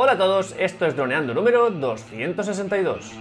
Hola a todos, esto es Droneando número 262.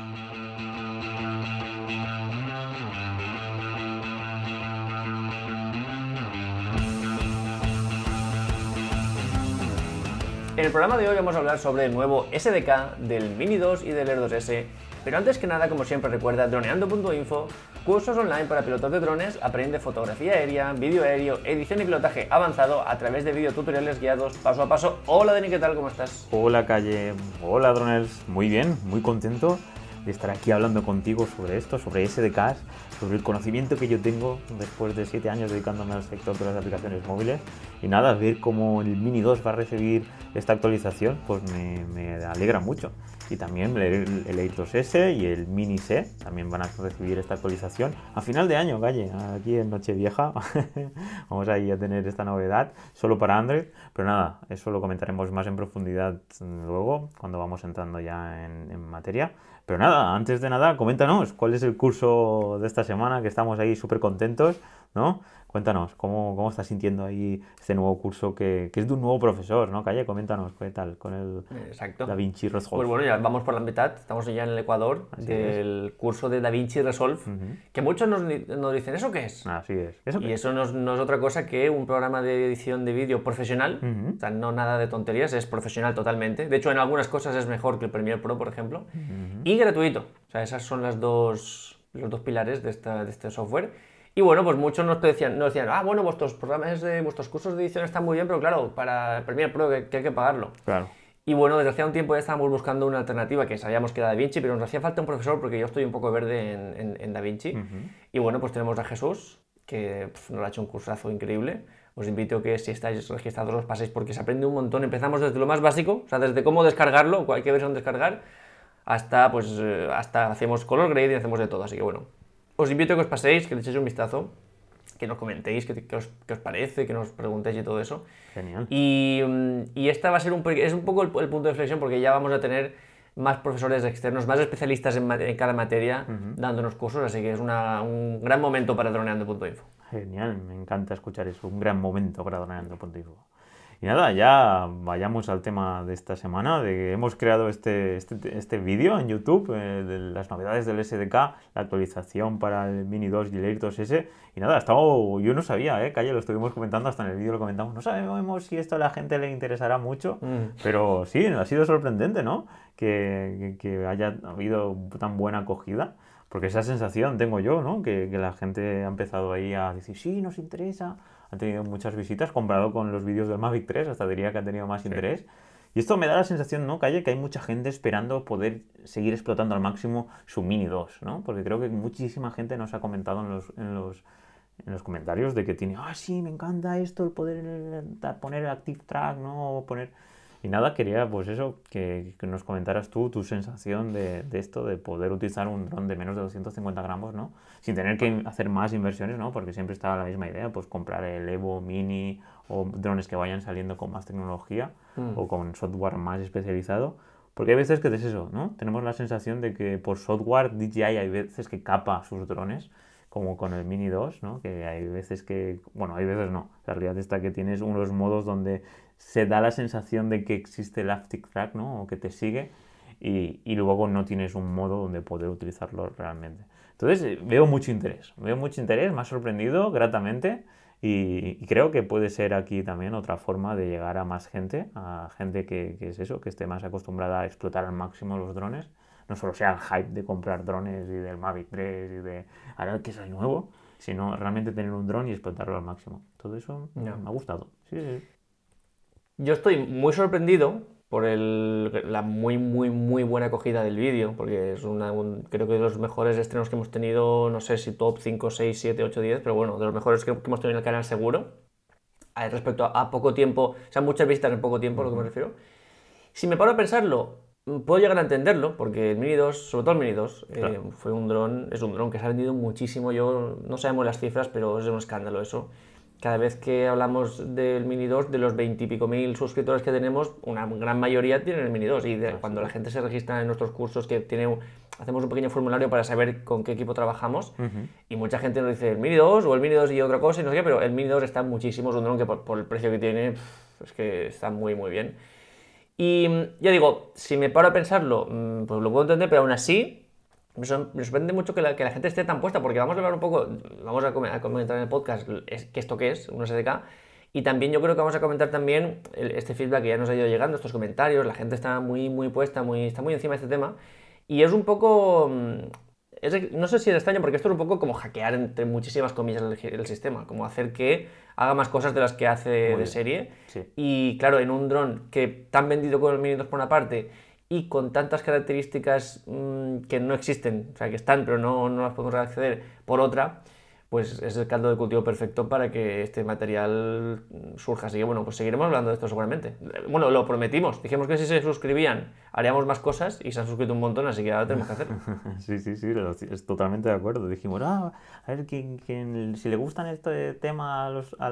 En el programa de hoy vamos a hablar sobre el nuevo SDK del Mini 2 y del Air 2S, pero antes que nada, como siempre recuerda, droneando.info, cursos online para pilotos de drones, aprende fotografía aérea, vídeo aéreo, edición y pilotaje avanzado a través de videotutoriales guiados paso a paso. Hola Dani, ¿qué tal? ¿Cómo estás? Hola Calle, hola Droners, muy bien, muy contento de estar aquí hablando contigo sobre esto, sobre SDKs, sobre el conocimiento que yo tengo después de 7 años dedicándome al sector de las aplicaciones móviles. Y nada, ver cómo el Mini 2 va a recibir esta actualización, pues me, me alegra mucho. Y también el, el 2S y el Mini C también van a recibir esta actualización a final de año, Calle, aquí en Nochevieja. Vamos ahí a tener esta novedad solo para Android. Pero nada, eso lo comentaremos más en profundidad luego, cuando vamos entrando ya en, en materia. Pero nada, antes de nada, coméntanos cuál es el curso de esta semana, que estamos ahí súper contentos, ¿no? Cuéntanos, ¿cómo, ¿cómo estás sintiendo ahí este nuevo curso que, que, es de un nuevo profesor, ¿no? Calle, coméntanos, ¿qué tal con el Exacto. Da Vinci Resolve? Pues bueno, ya vamos por la mitad, estamos ya en el Ecuador Así del curso de Da Vinci Resolve, que muchos nos, nos, dicen, ¿eso qué es? Así es. ¿Eso y eso no es, no es, otra cosa que un programa de edición de vídeo profesional, Uh -huh. o sea, no nada de tonterías, es profesional totalmente. De hecho, en algunas cosas es mejor que el Premiere Pro, por ejemplo, Uh -huh. y gratuito. O sea, esas son las dos, los dos pilares de, esta, de este software. Y bueno, pues muchos nos decían, nos decían, ah, bueno, vuestros programas, de, vuestros cursos de edición están muy bien, pero claro, para Premiere Pro que, que hay que pagarlo. Claro. Y bueno, desde hace un tiempo ya estábamos buscando una alternativa que sabíamos que era DaVinci, pero nos hacía falta un profesor porque yo estoy un poco verde en, en, en DaVinci. Uh -huh. Y bueno, pues tenemos a Jesús, que pff, nos ha hecho un cursazo increíble. Os invito a que si estáis registrados os paséis porque se aprende un montón. Empezamos desde lo más básico, o sea, desde cómo descargarlo, cualquier versión descargar, hasta pues eh, hasta hacemos color grade y hacemos de todo. Así que bueno, os invito a que os paséis, que le echéis un vistazo que nos comentéis qué, qué, os, qué, os, parece, que nos preguntéis y todo eso. Genial. Y, y esta va a ser un, es un poco el, el, punto de inflexión porque ya vamos a tener más profesores externos, más especialistas en, en cada materia uh -huh. dándonos cursos, así que es una, un gran momento para droneando.info. Genial, me encanta escuchar eso, un gran momento para droneando.info. Y nada, ya vayamos al tema de esta semana. De, hemos creado este, este, este vídeo en YouTube eh, de las novedades del SDK, la actualización para el Mini 2 y el Air 2S. Y nada, estado, yo no sabía, ¿eh? Calle, lo estuvimos comentando, hasta en el vídeo lo comentamos. No sabemos si esto a la gente le interesará mucho, mm. pero sí, ha sido sorprendente, ¿no? Que, que, que haya habido tan buena acogida. Porque esa sensación tengo yo, ¿no? Que, que la gente ha empezado ahí a decir, sí, nos interesa han tenido muchas visitas comparado con los vídeos del Mavic 3, hasta diría que han tenido más sí. interés. Y esto me da la sensación, ¿no, Calle? Que hay mucha gente esperando poder seguir explotando al máximo su Mini 2, ¿no? Porque creo que muchísima gente nos ha comentado en los, en los, en los comentarios de que tiene, ah, sí, me encanta esto, el poder poner el Active Track, ¿no? Poner... Y nada, quería, pues eso, que, que nos comentaras tú tu sensación de, de, esto, de poder utilizar un dron de menos de 250 gramos, ¿no? Sin tener que hacer más inversiones, ¿no? Porque siempre estaba la misma idea, pues comprar el Evo Mini o drones que vayan saliendo con más tecnología mm. o con software más especializado. Porque hay veces que es eso, ¿no? Tenemos la sensación de que por software DJI hay veces que capa sus drones, como con el Mini 2, ¿no? Que hay veces que, bueno, hay veces no. La realidad está que tienes unos modos donde se da la sensación de que existe el Aftic Track, ¿no? O que te sigue y, y, luego no tienes un modo donde poder utilizarlo realmente. Entonces eh, veo mucho interés, veo mucho interés, me ha sorprendido gratamente y, y, creo que puede ser aquí también otra forma de llegar a más gente, a gente que, que, es eso, que esté más acostumbrada a explotar al máximo los drones. No solo sea el hype de comprar drones y del Mavic 3 y de ahora que es el nuevo, sino realmente tener un dron y explotarlo al máximo. Todo eso no. me ha gustado. Sí, sí. Yo estoy muy sorprendido por el, la muy, muy, muy buena acogida del vídeo, porque es una, un, creo que de los mejores estrenos que hemos tenido, no sé si top 5, 6, 7, 8, 10, pero bueno, de los mejores que, que hemos tenido en el canal seguro, respecto a, a, poco tiempo, o sea, muchas visitas en poco tiempo, a lo que me refiero. Si me paro a pensarlo, puedo llegar a entenderlo, porque el Mini 2, sobre todo el Mini 2, claro. eh, fue un dron, es un dron que se ha vendido muchísimo, yo no sabemos las cifras, pero es un escándalo eso cada vez que hablamos del Mini 2, de los 20 y pico mil suscriptores que tenemos, una gran mayoría tienen el Mini 2. Y de, cuando la gente se registra en nuestros cursos, que tiene, hacemos un pequeño formulario para saber con qué equipo trabajamos, uh -huh. y mucha gente nos dice el Mini 2 o el Mini 2 y otra cosa, y no sé qué, pero el Mini 2 está muchísimo, es un dron que por, por el precio que tiene, es que está muy, muy bien. Y ya digo, si me paro a pensarlo, mm, pues lo puedo entender, pero aún así me, sorprende mucho que la, que la, gente esté tan puesta, porque vamos a hablar un poco, vamos a, comentar en el podcast qué esto qué es, un SDK, y también yo creo que vamos a comentar también este feedback que ya nos ha ido llegando, estos comentarios, la gente está muy, muy puesta, muy, está muy encima de este tema, y es un poco... Mm, no sé si es extraño, porque esto es un poco como hackear entre muchísimas comillas el, sistema, como hacer que haga más cosas de las que hace de serie. Y claro, en un dron que tan vendido con el Mini 2 por una parte y con tantas características mm, que no existen, o sea, que están pero no, no las podemos acceder por otra, pues es el caldo de cultivo perfecto para que este material surja. Así que bueno, pues seguiremos hablando de esto seguramente. Bueno, lo prometimos, dijimos que si se suscribían haríamos más cosas y se han suscrito un montón, así que ahora tenemos que hacerlo. sí, sí, sí, es totalmente de acuerdo. Dijimos, ah, a ver, si le gustan este tema a, los, a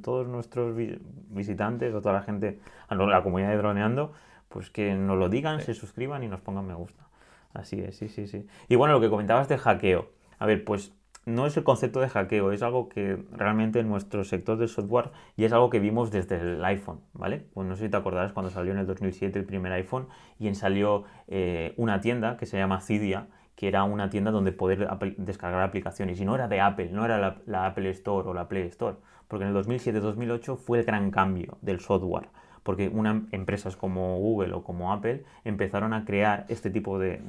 todos nuestros visitantes o toda la gente, a la comunidad de Droneando, pues que nos lo digan, se suscriban y nos pongan me gusta. Así es, sí, sí, sí. Y bueno, lo que comentabas de hackeo. A ver, pues no es el concepto de hackeo, es algo que realmente en nuestro sector del software y es algo que vimos desde el iPhone, ¿vale? Pues no sé si te acordarás cuando salió en el 2007 el primer iPhone y en salió eh, una tienda que se llama Cydia, que era una tienda donde poder descargar aplicaciones y no era de Apple, no era la, la Apple Store o la Play Store, porque en el 2007-2008 fue el gran cambio del software porque una, empresas como Google o como Apple empezaron a crear este tipo de,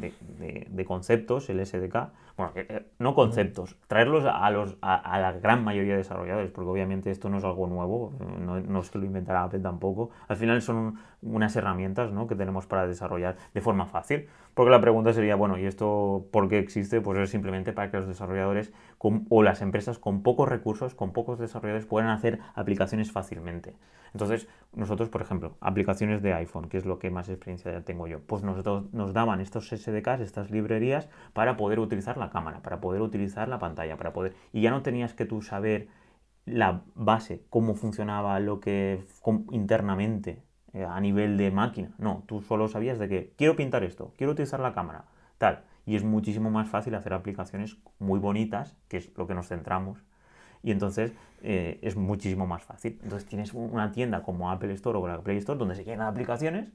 conceptos, el SDK, bueno, eh, eh, no conceptos, traerlos a, los, a, la gran mayoría de desarrolladores, porque obviamente esto no es algo nuevo, no, es que lo inventara Apple tampoco, al final son unas herramientas ¿no? que tenemos para desarrollar de forma fácil, porque la pregunta sería, bueno, ¿y esto por qué existe? Pues es simplemente para que los desarrolladores o las empresas con pocos recursos, con pocos desarrolladores, puedan hacer aplicaciones fácilmente. Entonces, nosotros, por ejemplo, aplicaciones de iPhone, que es lo que más experiencia tengo yo, pues nosotros nos daban estos SDKs, estas librerías, para poder utilizar la cámara, para poder utilizar la pantalla, para poder... Y ya no tenías que tú saber la base, cómo funcionaba lo que internamente eh, a nivel de máquina. No, tú solo sabías de que quiero pintar esto, quiero utilizar la cámara, tal. Y es muchísimo más fácil hacer aplicaciones muy bonitas, que es lo que nos centramos y entonces eh, es muchísimo más fácil. Entonces tienes una tienda como Apple Store o la Play Store donde se llenan aplicaciones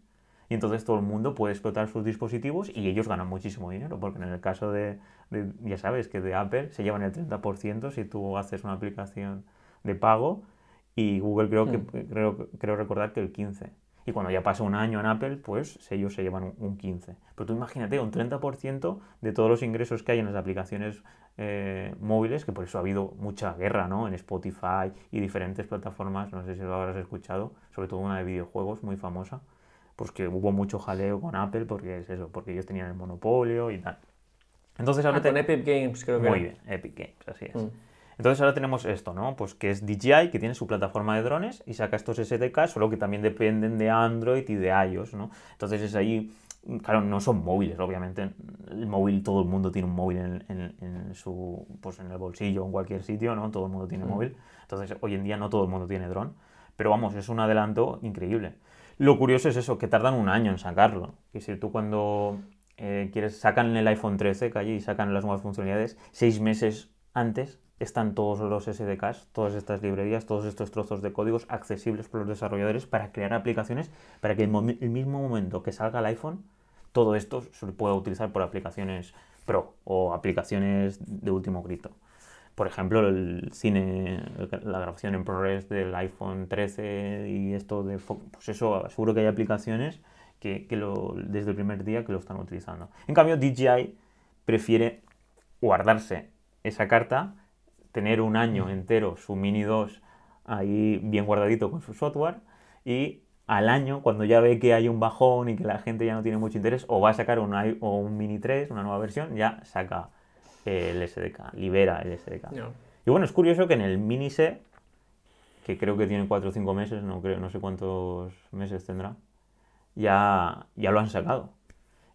y entonces todo el mundo puede explotar sus dispositivos y ellos ganan muchísimo dinero, porque en el caso de, ya sabes, que de Apple se llevan el 30% si tú haces una aplicación de pago y Google creo que hmm. creo, creo recordar que el 15%. Y cuando ya pasa un año en Apple, pues ellos se llevan un 15%. Pero tú imagínate, un 30% de todos los ingresos que hay en las aplicaciones eh, móviles, que por eso ha habido mucha guerra ¿no? en Spotify y diferentes plataformas, no sé si lo habrás escuchado, sobre todo una de videojuegos muy famosa, pues que hubo mucho jaleo con Apple porque es eso, porque ellos tenían el monopolio y tal. Entonces ahora ah, con Epic Games creo que Muy bien, Epic Games, así es. Mm. Entonces ahora tenemos esto, ¿no? Pues que es DJI, que tiene su plataforma de drones y saca estos SDK, solo que también dependen de Android y de iOS, ¿no? Entonces es ahí Claro, no son móviles, obviamente. El móvil, todo el mundo tiene un móvil en, su, pues en el bolsillo o en cualquier sitio, ¿no? Todo el mundo tiene mm. móvil. Entonces, hoy en día no todo el mundo tiene dron. Pero vamos, es un adelanto increíble. Lo curioso es eso, que tardan un año en sacarlo. Que si tú cuando eh, quieres, sacan el iPhone 13, que allí sacan las nuevas funcionalidades, seis meses antes están todos los SDKs, todas estas librerías, todos estos trozos de códigos accesibles por los desarrolladores para crear aplicaciones para que el mismo momento que salga el iPhone, todo esto se pueda utilizar por aplicaciones pro o aplicaciones de último grito. Por ejemplo, el cine, la grabación en ProRes del iPhone 13 y esto de... Pues eso, seguro que hay aplicaciones que, que lo, desde el primer día que lo están utilizando. En cambio, DJI prefiere guardarse esa carta tener un año entero su Mini 2 ahí bien guardadito con su software y al año, cuando ya ve que hay un bajón y que la gente ya no tiene mucho interés, o va a sacar un, o un Mini 3, una nueva versión, ya saca el SDK, libera el SDK. Y bueno, es curioso que en el Mini C, que creo que tiene 4 o 5 meses, no, creo, no sé cuántos meses tendrá, ya, ya lo han sacado.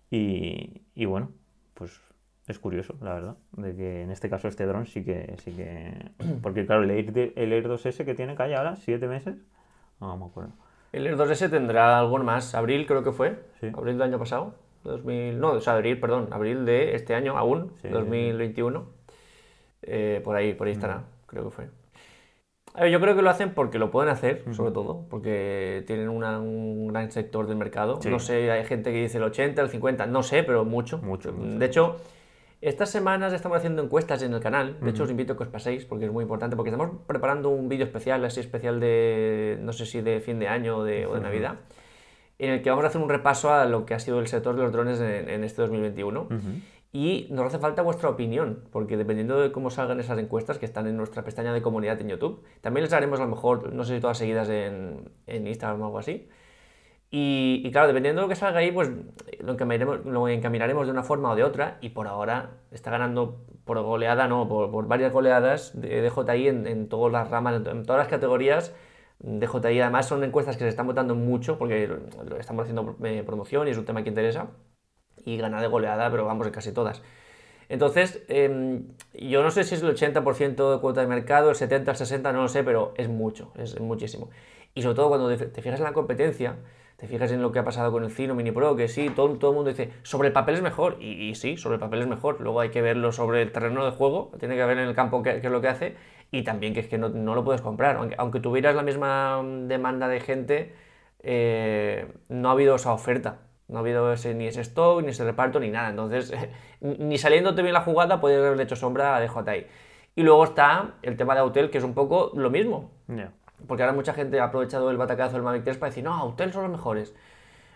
Y, y bueno, pues es curioso, la verdad, de que en este caso este dron sí que, sí que... Porque claro, el Air, el Air 2S que tiene calle ahora, siete meses, no me acuerdo. El Air 2S tendrá algo más, abril creo que fue, abril del año pasado, 2000, no, o sea, abril, perdón, abril de este año aún, 2021, eh, por ahí, por ahí estará, mm. creo que fue. A ver, yo creo que lo hacen porque lo pueden hacer, sobre todo, porque tienen una- un gran sector del mercado. Sí. No sé, hay gente que dice el 80, el 50, no sé, pero mucho. Mucho, mucho. De hecho, estas semanas estamos haciendo encuestas en el canal. De hecho, os invito a que os paséis porque es muy importante, porque estamos preparando un vídeo especial, así especial de, no sé si de fin de año o de, o de Navidad, en el que vamos a hacer un repaso a lo que ha sido el sector de los drones en, en este 2021. Y nos hace falta vuestra opinión, porque dependiendo de cómo salgan esas encuestas que están en nuestra pestaña de comunidad en YouTube, también les haremos a lo mejor, no sé si todas seguidas en, en Instagram o algo así. Y, y claro, dependiendo de lo que salga ahí, pues lo encaminaremos, lo encaminaremos de una forma o de otra. Y por ahora está ganando por goleada, no, por, por varias goleadas de DJI en, en todas las ramas, en todas las categorías. DJI además son encuestas que se están votando mucho porque estamos haciendo eh, promoción y es un tema que interesa. Y gana de goleada, pero vamos, en casi todas. Entonces, em, yo no sé si es el 80% de cuota de mercado, el 70, el 60, no lo sé, pero es mucho, es muchísimo. Y sobre todo cuando te fijas en la competencia, te fijas en lo que ha pasado con el Cino Mini Pro, que sí, todo, todo el mundo dice, sobre el papel es mejor, y, sí, sobre el papel es mejor. Luego hay que verlo sobre el terreno de juego, tiene que ver en el campo qué, es lo que hace, y también que es que no, no lo puedes comprar. Aunque, aunque tuvieras la misma demanda de gente, eh, no ha habido esa oferta. No ha habido ni ese stock, ni ese reparto, ni nada. Entonces, ni saliéndote bien la jugada, puedes haberle hecho sombra a DJI. Y luego está el tema de Autel, que es un poco lo mismo. Ya. Porque ahora mucha gente ha aprovechado el batacazo del Mavic 3 para decir, no, Autel son los mejores.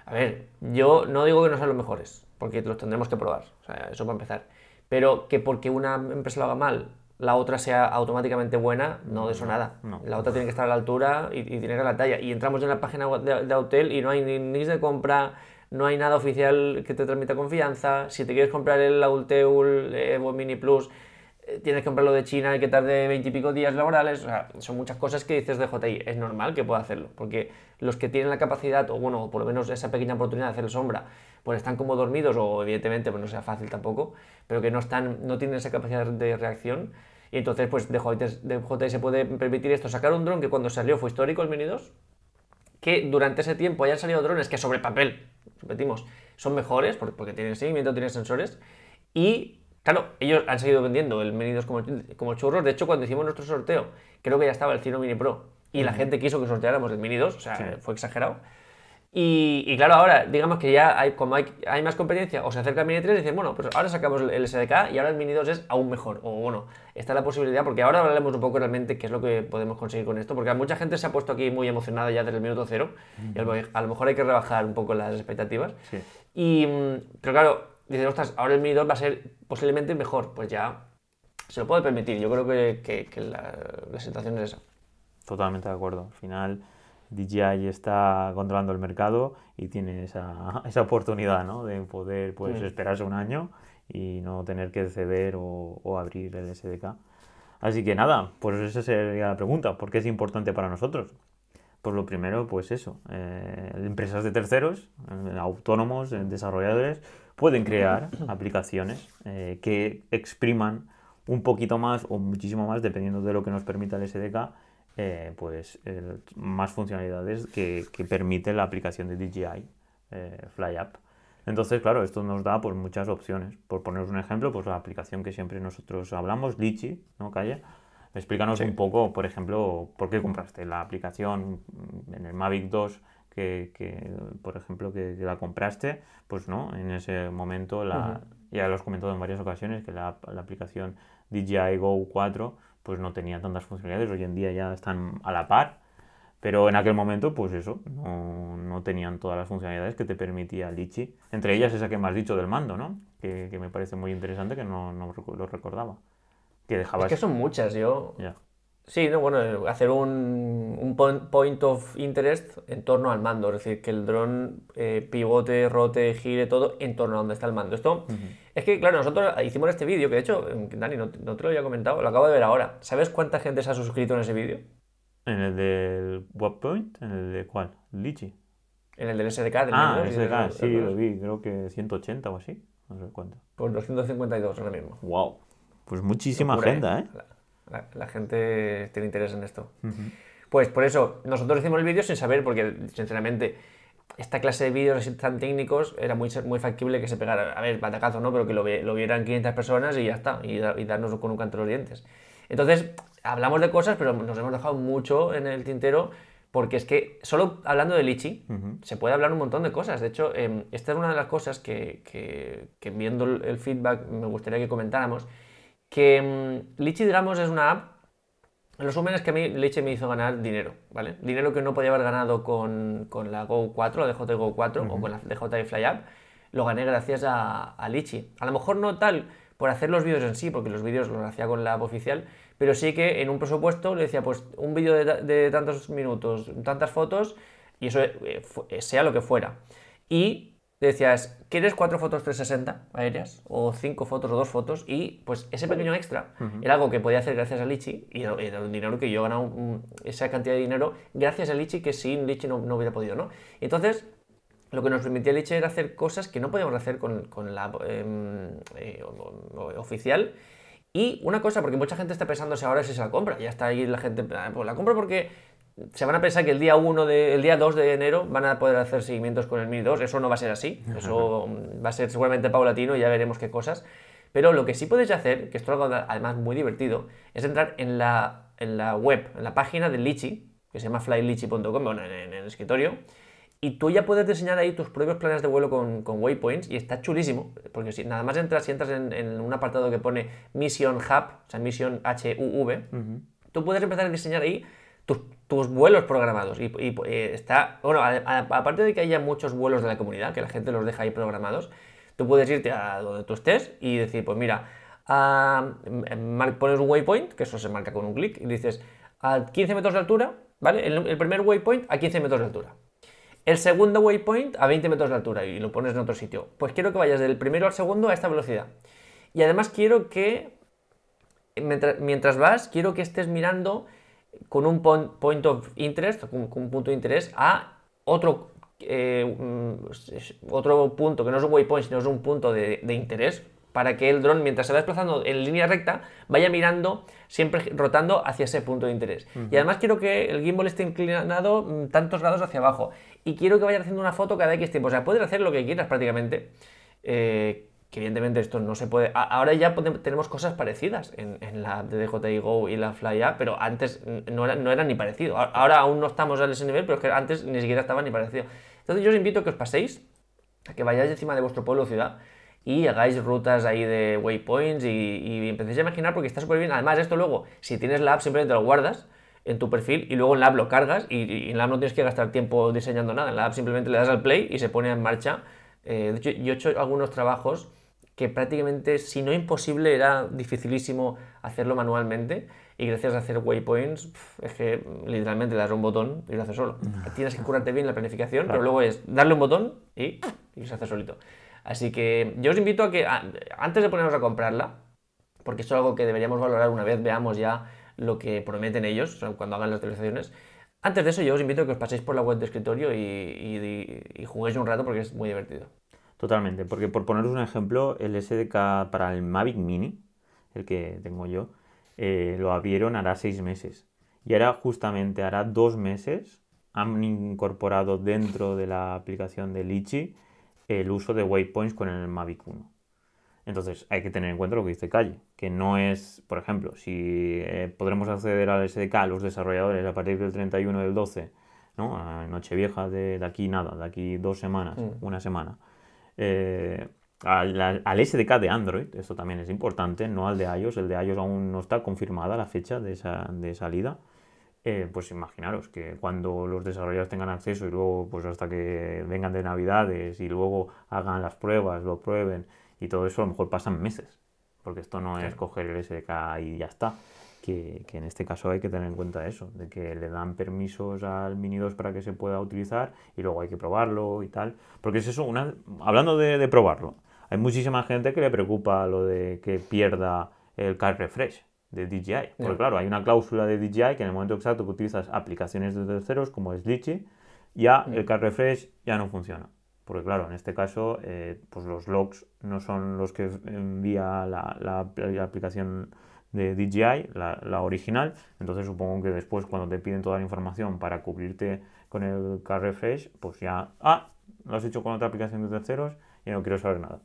A ver, yo no digo que no sean los mejores, porque los tendremos que probar. O sea, eso para empezar. Pero que porque una empresa lo haga mal, la otra sea automáticamente buena, no de eso nada. no. La otra tiene que estar a la altura y, y tiene que ir a la talla. Y entramos en la página de, de Autel y no hay ni links de compra, no hay nada oficial que te transmita confianza. Si te quieres comprar el Auteul Evo Mini Plus, eh, tienes que comprarlo de China y que tarde 20 y pico días laborales. Son muchas cosas que dices de JI. Es normal que pueda hacerlo, porque los que tienen la capacidad, o bueno, por lo menos esa pequeña oportunidad de hacer sombra, pues están como dormidos, o evidentemente pues no sea fácil tampoco, pero que no, están, no tienen esa capacidad de reacción. Y entonces, pues DJI, DJI se puede permitir esto, sacar un dron que cuando salió fue histórico, el Mini 2, que durante ese tiempo hayan salido drones que sobre papel, repetimos, son mejores por- porque tienen seguimiento, tienen sensores y claro, ellos han seguido vendiendo el Mini 2 como, como churros. De hecho, cuando hicimos nuestro sorteo, creo que ya estaba el Cino Mini Pro y la gente quiso que sorteáramos el Mini 2, o sea, Sí. fue exagerado. Y, y claro, ahora, digamos que ya hay, como hay, hay más competencia, o se acerca el Mini 3 y dicen, bueno, pues ahora sacamos el, el SDK y ahora el Mini 2 es aún mejor. O bueno, está la posibilidad, porque ahora hablaremos un poco realmente qué es lo que podemos conseguir con esto, porque mucha gente se ha puesto aquí muy emocionada ya desde el minuto cero, y a lo, a lo mejor hay que rebajar un poco las expectativas. Sí. Y, mm, pero claro, dices, ostras, ahora el Mini 2 va a ser posiblemente mejor, pues ya se lo puede permitir. Yo creo que, que- que la, la situación es esa. Totalmente de acuerdo. Al final, DJI está controlando el mercado y tiene esa, esa oportunidad ¿no? de poder pues, Mm. esperarse un año y no tener que ceder o, o abrir el SDK. Así que nada, pues esa sería la pregunta. ¿Por qué es importante para nosotros? Pues lo primero, pues eso, eh, empresas de terceros, eh, autónomos, eh, desarrolladores, pueden crear aplicaciones eh, que expriman un poquito más o muchísimo más, dependiendo de lo que nos permita el SDK, eh, pues el- más funcionalidades que, que permite la aplicación de DJI eh, FlyUp. Entonces, claro, esto nos da pues, muchas opciones. Por poneros un ejemplo, pues la aplicación que siempre nosotros hablamos, Litchi, ¿no, Calla? Explícanos un poco, por ejemplo, por qué compraste la aplicación en el Mavic 2, que, que, por ejemplo, que, que la compraste, pues no, en ese momento, la, ya lo has comentado en varias ocasiones, que la, la aplicación DJI Go 4 pues no tenía tantas funcionalidades, hoy en día ya están a la par, pero en aquel momento, pues eso, no, no tenían todas las funcionalidades que te permitía Litchi. Entre ellas esa que me has dicho del mando, ¿no? Que, que me parece muy interesante, que no, no lo recordaba. Que dejabas... Es que son muchas, yo... Ya. Sí, no, bueno, hacer un, un point, of interest en torno al mando, es decir, que el dron eh, pivote, rote, gire todo en torno a donde está el mando. Esto es que, claro, nosotros hicimos este vídeo, que de hecho, eh, Dani, no, te- no te lo había comentado, lo acabo de ver ahora. ¿Sabes cuánta gente se ha suscrito en ese vídeo? ¿En el del Webpoint? ¿En el de cuál? Litchi. En el del SDK, del Ah, ese de- sí, lo vi, creo que 180 o así, no sé cuánto. Por 252 ahora mismo. Wow. Pues muchísima Locura, agenda, ¿eh? La, la- la gente tiene interés en esto. Pues por eso, nosotros hicimos el vídeo sin saber, porque sinceramente, esta clase de vídeos así tan técnicos era muy, muy factible que se pegara, a ver, batacazo, ¿no? Pero que lo, lo vieran 500 personas y ya está, y, y darnos con un canto en los dientes. Entonces, hablamos de cosas, pero nos hemos dejado mucho en el tintero porque es que solo hablando de Lichi se puede hablar un montón de cosas. De hecho, em, esta es una de las cosas que, que, viendo el feedback me gustaría que comentáramos, que em, Lichi, digamos, es una app en resumen es que a mí Leche me hizo ganar dinero, ¿vale? Dinero que no podía haber ganado con, la Go 4, la DJ Go 4 o con la DJ Fly App, lo gané gracias a, a Lichi. A lo mejor no tal por hacer los vídeos en sí, porque los vídeos los hacía con la app oficial, pero sí que en un presupuesto le decía, pues un vídeo de, tantos minutos, tantas fotos, y eso eh, sea lo que fuera. Y decías, ¿quieres cuatro fotos 360 aéreas? O cinco fotos o dos fotos. Y pues ese pequeño extra era algo que podía hacer gracias a Lichi y era, un dinero que yo he ganado esa cantidad de dinero gracias a Lichi que sin Lichi no, no, hubiera podido, ¿no? Entonces, lo que nos permitía Lichi era hacer cosas que no podíamos hacer con, con la em, eh, oficial. Y una cosa, porque mucha gente está pensando si ahora si se la compra, ya está ahí la gente, ah, pues la compra porque se van a pensar que el día 1 de, el día 2 de enero van a poder hacer seguimientos con el Mini 2. Eso no va a ser así. Eso va a ser seguramente paulatino y ya veremos qué cosas. Pero lo que sí podéis hacer, que esto es algo además muy divertido, es entrar en la, en la web, en la página de Lichi, que se llama flylichi.com, bueno, en, el escritorio, y tú ya puedes diseñar ahí tus propios planes de vuelo con, con waypoints y está chulísimo, porque si nada más entras, si entras en, un apartado que pone Mission Hub, o sea, Mission HUV, tú puedes empezar a diseñar ahí tus, vuelos programados. Y, eh, está, bueno, aparte de que haya muchos vuelos de la comunidad, que la gente los deja ahí programados, tú puedes irte a donde tú estés y decir, pues mira, pones un waypoint, que eso se marca con un clic, y dices, a 15 metros de altura, ¿vale? El, primer waypoint a 15 metros de altura. El segundo waypoint a 20 metros de altura y lo pones en otro sitio. Pues quiero que vayas del primero al segundo a esta velocidad. Y además quiero que, mientras vas, quiero que estés mirando con un point of interest, con un punto de interés, a otro, eh, mm, otro punto que no es un waypoint, sino es un punto de, interés, para que el dron, mientras se va desplazando en línea recta, vaya mirando, siempre rotando hacia ese punto de interés. Y además quiero que el gimbal esté inclinado mm, tantos grados hacia abajo. Y quiero que vaya haciendo una foto cada X tiempo. O sea, puedes hacer lo que quieras prácticamente. Eh, que evidentemente esto no se puede. Ahora ya tenemos cosas parecidas en, la DJI Go y la Fly App, pero antes no era, no ni parecido. Ahora aún no estamos a ese nivel, pero es que antes ni siquiera estaba ni parecido. Entonces yo os invito a que os paséis, a que vayáis encima de vuestro pueblo o ciudad y hagáis rutas ahí de waypoints y, empecéis a imaginar porque está súper bien. Además, esto luego, si tienes la app, simplemente lo guardas en tu perfil y luego en la app lo cargas y, en la app no tienes que gastar tiempo diseñando nada. En la app simplemente le das al play y se pone en marcha. Eh, de hecho, yo he hecho algunos trabajos que prácticamente, si no imposible, era dificilísimo hacerlo manualmente. Y gracias a hacer waypoints, es que literalmente das un botón y lo hace solo. Tienes que curarte bien la planificación, pero luego es darle un botón y, y, se hace solito. Así que yo os invito a que, antes de ponernos a comprarla, porque esto es algo que deberíamos valorar una vez veamos ya lo que prometen ellos cuando hagan las actualizaciones. Antes de eso, yo os invito a que os paséis por la web de escritorio y, y juguéis un rato porque es muy divertido. Totalmente, porque por poneros un ejemplo, el SDK para el Mavic Mini, el que tengo yo, eh, lo abrieron hará seis meses. Y ahora justamente hará dos meses han incorporado dentro de la aplicación de Litchi el uso de waypoints con el Mavic 1. Entonces hay que tener en cuenta lo que dice Calle, que no es, por ejemplo, si eh, podremos acceder al SDK los desarrolladores a partir del 31 del 12, ¿no? a Nochevieja de, de aquí nada, de aquí dos semanas, mm. una semana eh, al, SDK de Android, esto también es importante, no al de iOS, el de iOS aún no está confirmada la fecha de, esa, de salida. Eh, pues imaginaros que cuando los desarrolladores tengan acceso y luego pues hasta que vengan de navidades y luego hagan las pruebas, lo prueben y todo eso a lo mejor pasan meses, porque esto no es coger el SDK y ya está que, en este caso hay que tener en cuenta eso, de que le dan permisos al Mini 2 para que se pueda utilizar y luego hay que probarlo y tal. Porque es eso, una, hablando de, probarlo, hay muchísima gente que le preocupa lo de que pierda el car refresh de DJI. Porque claro, hay una cláusula de DJI que en el momento exacto que utilizas aplicaciones de terceros como es Litchi, ya el car refresh ya no funciona. Porque claro, en este caso, eh, pues los logs no son los que envía la, la aplicación de DJI, la, original. Entonces supongo que después cuando te piden toda la información para cubrirte con el Car Refresh, pues ya, ah, lo has hecho con otra aplicación de terceros y no quiero saber nada.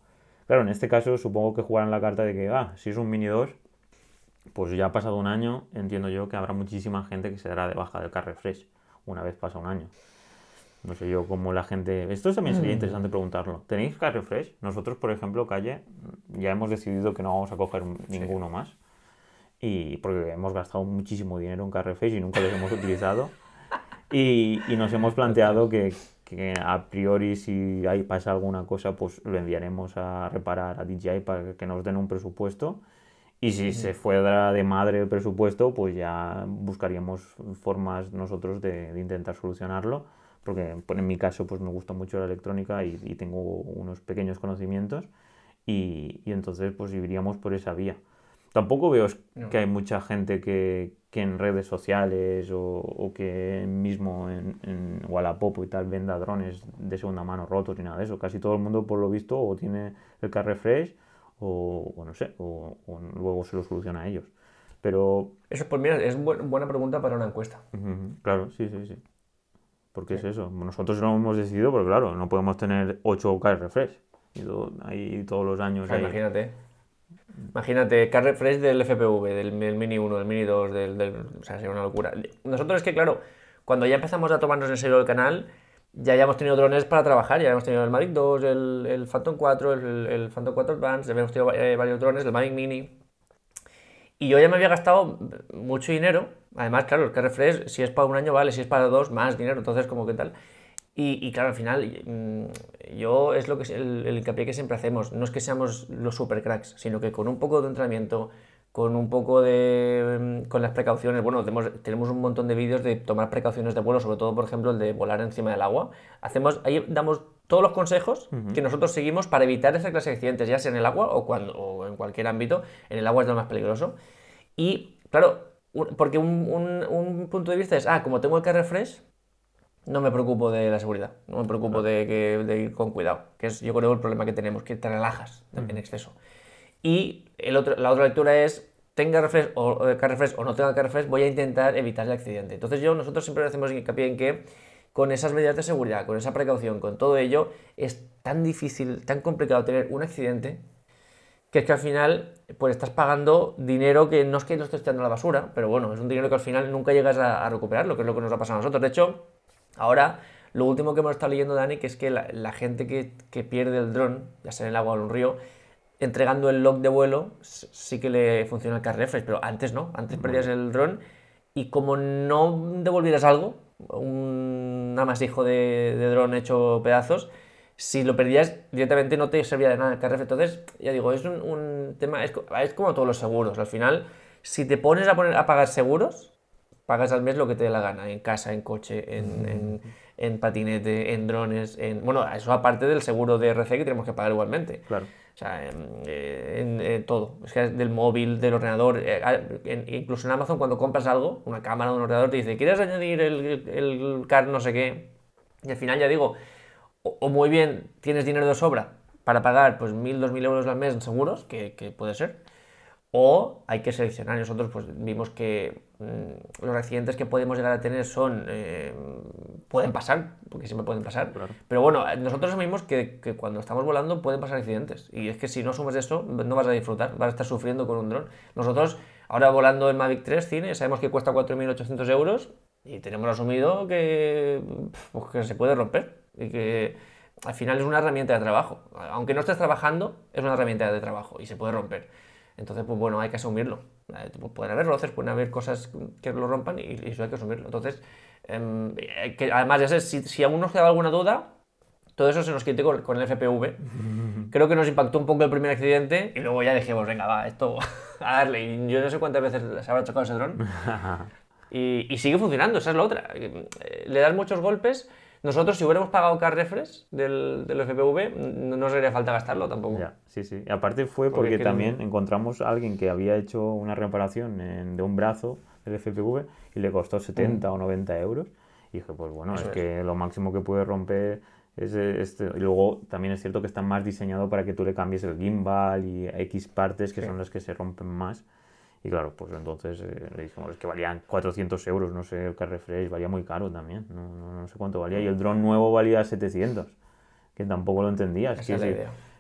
Claro, en este caso supongo que jugarán la carta de que, ah, si es un Mini 2, pues ya ha pasado un año, entiendo yo que habrá muchísima gente que se dará de baja del car refresh una vez pasa un año. No sé yo cómo la gente... Esto también sería Mm. interesante preguntarlo. ¿Tenéis car refresh? Nosotros, por ejemplo, Calle, ya hemos decidido que no vamos a coger ninguno más. Y porque hemos gastado muchísimo dinero en car refresh y nunca los hemos utilizado. Y, y nos hemos planteado que, que a priori si ahí pasa alguna cosa, pues lo enviaremos a reparar a DJI para que nos den un presupuesto. Y si se fuera de madre el presupuesto, pues ya buscaríamos formas nosotros de, de intentar solucionarlo. Porque en mi caso pues me gusta mucho la electrónica y, y tengo unos pequeños conocimientos. Y, y entonces pues iríamos por esa vía. Tampoco veo No. que hay mucha gente que, que en redes sociales o, o que mismo en, en Wallapop y tal venda drones de segunda mano rotos ni nada de eso. Casi todo el mundo, por lo visto, o tiene el car refresh o, o no sé, o, o luego se lo soluciona a ellos. Pero, Eso, pues mira, es bu- buena pregunta para una encuesta. claro, sí, sí, sí. Porque es eso. Nosotros lo hemos decidido, pero claro, no podemos tener 8 car refresh. Y todo- ahí todos los años. O sea, imagínate. Imagínate, car refresh del FPV, del, del Mini 1, del Mini 2, del, del- o sea, sería una locura. Nosotros es que, claro, cuando ya empezamos a tomarnos en serio el canal, ya habíamos tenido drones para trabajar, ya habíamos tenido el Mavic 2, el, el Phantom 4, el, el Phantom 4 Advance, ya habíamos tenido eh, varios drones, el Mavic Mini. Y yo ya me había gastado mucho dinero. Además, claro, el car refresh, si es para un año, vale, si es para dos, más dinero. Entonces, como que tal. Y, y claro, al final, mm, yo es lo que el, el hincapié que siempre hacemos. No es que seamos los super cracks, sino que con un poco de entrenamiento, con un poco de. mm, con las precauciones. Bueno, tenemos, tenemos un montón de vídeos de tomar precauciones de vuelo, sobre todo, por ejemplo, el de volar encima del agua. Hacemos, ahí damos todos los consejos que nosotros seguimos para evitar esa clase de accidentes, ya sea en el agua o, cuando, o en cualquier ámbito. En el agua es lo más peligroso. Y, claro, porque un, un- un punto de vista es, ah, como tengo el car refresh, no me preocupo de la seguridad, no me preocupo de, que, de ir con cuidado, que es yo creo el problema que tenemos, que te relajas en exceso. Y el otro, la otra lectura es, tenga refresh o, o no tenga car refresh, voy a intentar evitar el accidente. Entonces yo, nosotros siempre hacemos hincapié en que con esas medidas de seguridad, con esa precaución, con todo ello, es tan difícil, tan complicado tener un accidente que es que al final pues estás pagando dinero que no es que lo estés tirando a la basura, pero bueno, es un dinero que al final nunca llegas a, a recuperarlo, que es lo que nos ha pasado a nosotros. De hecho, ahora lo último que hemos estado leyendo, Dani, que es que la, la gente que, que pierde el dron, ya sea en el agua o en un río, entregando el log de vuelo, sí que le funciona el car refresh, pero antes no, antes perdías el dron y como no devolvieras algo, un amasijo de, de dron hecho pedazos, si lo perdías directamente no te servía de nada el refresh. Entonces, ya digo, es un, un tema, es, es como todos los seguros, al final, si te pones a, poner, a pagar seguros, pagas al mes lo que te dé la gana, en casa, en coche, en, en- en patinete, en drones, en... Bueno, eso aparte del seguro de RC que tenemos que pagar igualmente. Claro. O sea, en, eh, en, eh, todo. Es que del móvil, del ordenador. eh, incluso en Amazon cuando compras algo, una cámara, un ordenador, te dice, ¿quieres añadir el, el car no sé qué? Y al final ya digo, o, o muy bien tienes dinero de sobra para pagar pues 1.000, 2.000 euros al mes en seguros, que, que puede ser, o hay que seleccionar. Nosotros pues vimos que mm, los accidentes que podemos llegar a tener son eh, pueden pasar, porque siempre pueden pasar. Claro. Pero bueno, nosotros asumimos que, que cuando estamos volando pueden pasar accidentes. Y es que si no asumes eso, no vas a disfrutar, vas a estar sufriendo con un dron. Nosotros, ahora volando el Mavic 3 Cine, sabemos que cuesta 4.800 euros y tenemos asumido que, pues, que se puede romper. Y que al final es una herramienta de trabajo. Aunque no estés trabajando, es una herramienta de trabajo y se puede romper. Entonces, pues bueno, hay que asumirlo. Eh, pues, Pueden haber roces, pueden haber cosas que lo rompan y, y eso hay que asumirlo. Entonces, em, eh, que además, ya sé, si, si aún nos quedaba alguna duda, todo eso se nos quitó con, con el FPV. Creo que nos impactó un poco el primer accidente y luego ya dijimos, venga, va, esto a darle. Y yo no sé cuántas veces se habrá chocado ese dron. Y, y sigue funcionando, esa es la otra. Eh, Le das muchos golpes. Nosotros, si hubiéramos pagado car refresh del, del FPV, no nos haría falta gastarlo tampoco. Ya, sí, sí. Y aparte fue Porque porque, que- también encontramos a alguien que había hecho una reparación en- de un brazo del FPV y le costó 70 o 90 euros. Y dije, pues bueno, es es. que lo máximo que puede romper es eh, este. Y luego también es cierto que está más diseñado para que tú le cambies el gimbal y X partes que Sí. son las que se rompen más. Y claro, pues entonces eh, le dijimos es que valían 400 euros, no sé, el car refresh valía muy caro también, no, no, no sé cuánto valía. Y el dron nuevo valía 700, que tampoco lo entendía. Es que sí,